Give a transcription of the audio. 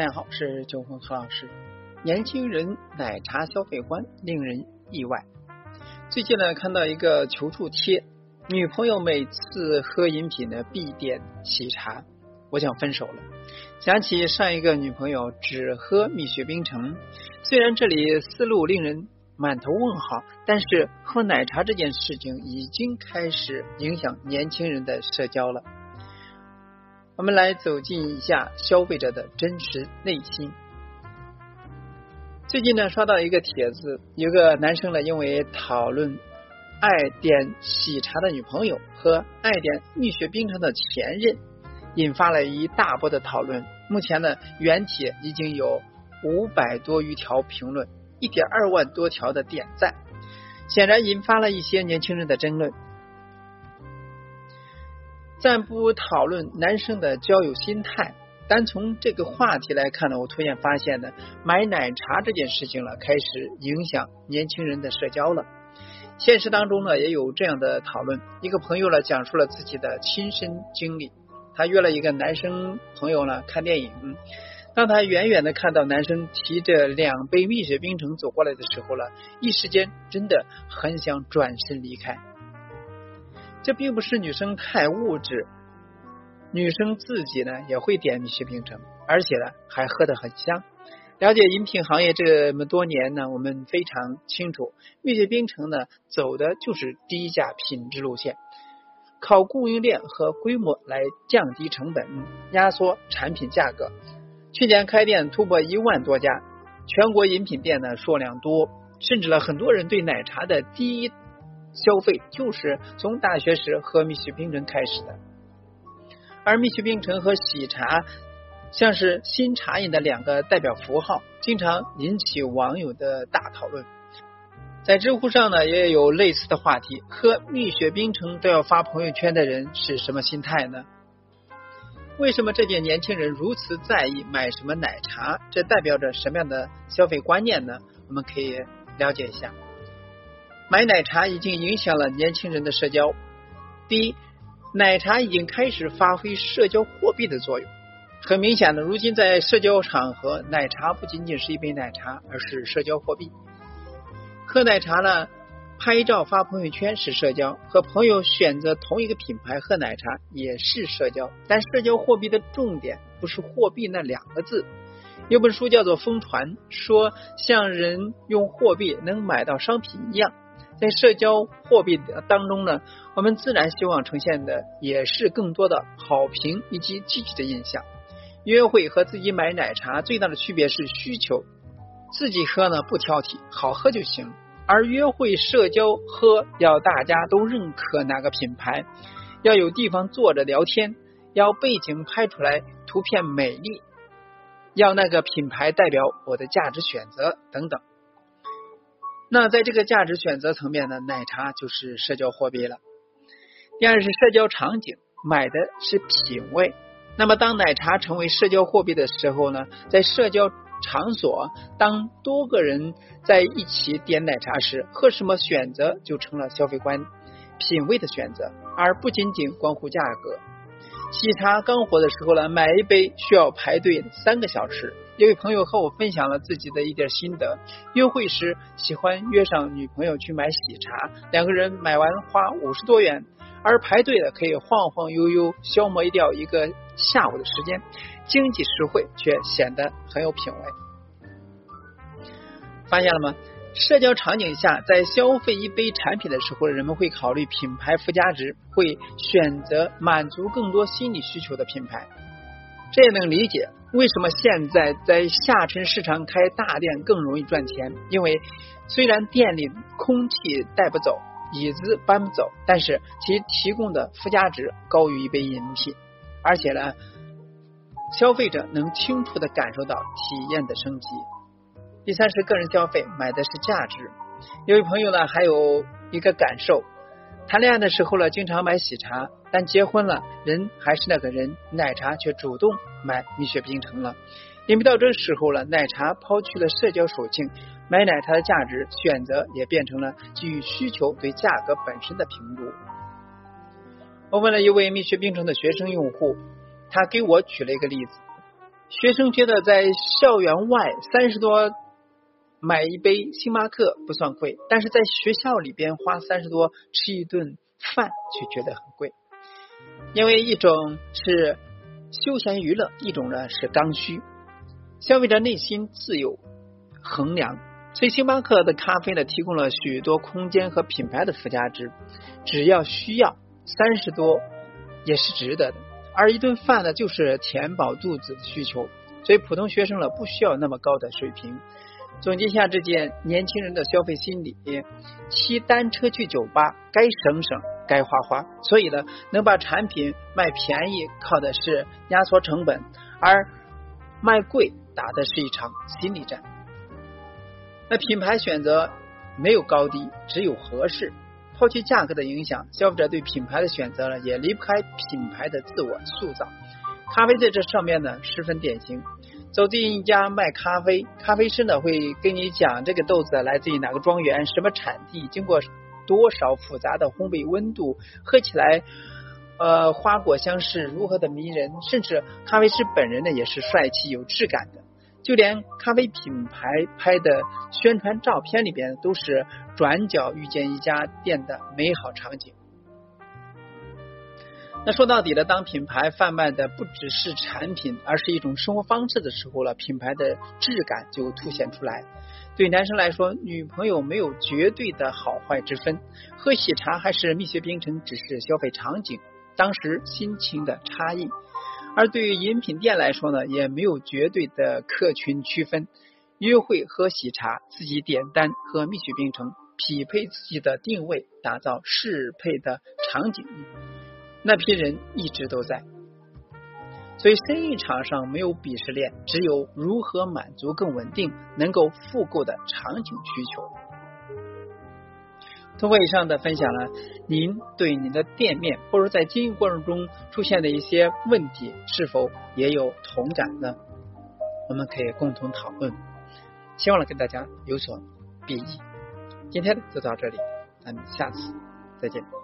大家好，是九峰何老师。年轻人奶茶消费观令人意外。最近呢，看到一个求助贴，女朋友每次喝饮品呢必点喜茶，我想分手了。想起上一个女朋友只喝蜜雪冰城，虽然这里思路令人满头问号，但是喝奶茶这件事情已经开始影响年轻人的社交了。我们来走进一下消费者的真实内心。最近呢，刷到一个帖子，有个男生呢，因为讨论爱点喜茶的女朋友和爱点蜜雪冰城的前任，引发了一大波的讨论。目前呢，原帖已经有五百多余条评论，一点二万多条的点赞，显然引发了一些年轻人的争论。暂不讨论男生的交友心态，单从这个话题来看呢，我突然发现呢，买奶茶这件事情了，开始影响年轻人的社交了。现实当中呢，也有这样的讨论。一个朋友呢，讲述了自己的亲身经历。他约了一个男生朋友呢看电影，当他远远的看到男生提着两杯蜜雪冰城走过来的时候了，一时间真的很想转身离开。这并不是女生太物质，女生自己呢也会点蜜雪冰城，而且呢还喝得很香。了解饮品行业这么多年呢，我们非常清楚，蜜雪冰城呢走的就是低价品质路线，靠供应链和规模来降低成本，压缩产品价格。去年开店突破一万多家，全国饮品店呢数量多，甚至呢很多人对奶茶的第一。消费就是从大学时喝蜜雪冰城开始的，而蜜雪冰城和喜茶像是新茶饮的两个代表符号，经常引起网友的大讨论。在知乎上呢，也有类似的话题：喝蜜雪冰城都要发朋友圈的人是什么心态呢？为什么这届年轻人如此在意买什么奶茶？这代表着什么样的消费观念呢？我们可以了解一下。买奶茶已经影响了年轻人的社交。第一，奶茶已经开始发挥社交货币的作用。很明显的，如今在社交场合，奶茶不仅仅是一杯奶茶，而是社交货币。喝奶茶呢，拍照发朋友圈是社交；和朋友选择同一个品牌喝奶茶也是社交。但社交货币的重点不是货币那两个字。有本书叫做《疯传》，说像人用货币能买到商品一样。在社交货币当中呢，我们自然希望呈现的也是更多的好评以及积极的印象。约会和自己买奶茶最大的区别是需求，自己喝呢不挑剔，好喝就行；而约会社交喝要大家都认可哪个品牌，要有地方坐着聊天，要背景拍出来图片美丽，要那个品牌代表我的价值选择等等。那在这个价值选择层面呢，奶茶就是社交货币了。第二是社交场景，买的是品味。那么当奶茶成为社交货币的时候呢，在社交场所，当多个人在一起点奶茶时，喝什么选择就成了消费观品味的选择，而不仅仅关乎价格。喜茶刚火的时候呢，买一杯需要排队三个小时。一位朋友和我分享了自己的一点心得：约会时喜欢约上女朋友去买喜茶，两个人买完花五十多元，而排队的可以晃晃悠悠消磨掉一个下午的时间，经济实惠却显得很有品味。发现了吗？社交场景下，在消费一杯产品的时候，人们会考虑品牌附加值，会选择满足更多心理需求的品牌。这也能理解为什么现在在下沉市场开大店更容易赚钱。因为虽然店里空气带不走，椅子搬不走，但是其提供的附加值高于一杯饮品，而且呢，消费者能清楚的感受到体验的升级。第三是个人消费，买的是价值。有位朋友呢，还有一个感受。谈恋爱的时候呢，经常买喜茶，但结婚了，人还是那个人，奶茶却主动买蜜雪冰城了。因为到这时候了，奶茶抛去了社交属性，买奶茶的价值选择也变成了基于需求对价格本身的评估。我问了一位蜜雪冰城的学生用户，他给我举了一个例子：学生觉得在校园外三十多买一杯星巴克不算贵，但是在学校里边花三十多吃一顿饭却觉得很贵。因为一种是休闲娱乐，一种呢是刚需。消费者内心自有衡量，所以星巴克的咖啡呢提供了许多空间和品牌的附加值，只要需要三十多也是值得的。而一顿饭呢，就是填饱肚子的需求，所以普通学生呢不需要那么高的水平。总结一下这件年轻人的消费心理：骑单车去酒吧，该省省。该花花，所以呢，能把产品卖便宜靠的是压缩成本，而卖贵打的是一场心理战。那品牌选择没有高低，只有合适。抛弃价格的影响，消费者对品牌的选择呢，也离不开品牌的自我塑造。咖啡在这上面呢，十分典型。走进一家卖咖啡，咖啡师呢会跟你讲这个豆子来自于哪个庄园，什么产地，经过。多少复杂的烘焙温度，喝起来，呃，花果香是如何的迷人，甚至咖啡师本人呢也是帅气有质感的，就连咖啡品牌拍的宣传照片里边都是转角遇见一家店的美好场景。那说到底呢，当品牌贩卖的不只是产品，而是一种生活方式的时候了，品牌的质感就凸显出来。对男生来说，女朋友没有绝对的好坏之分，喝喜茶还是蜜雪冰城只是消费场景，当时心情的差异；而对于饮品店来说呢，也没有绝对的客群区分，约会喝喜茶，自己点单喝蜜雪冰城，匹配自己的定位，打造适配的场景，那批人一直都在。所以，生意场上没有鄙视链，只有如何满足更稳定、能够复购的场景需求。通过以上的分享呢，您对您的店面或者在经营过程中出现的一些问题，是否也有同感呢？我们可以共同讨论。希望呢，跟大家有所裨益。今天就到这里，咱们下次再见。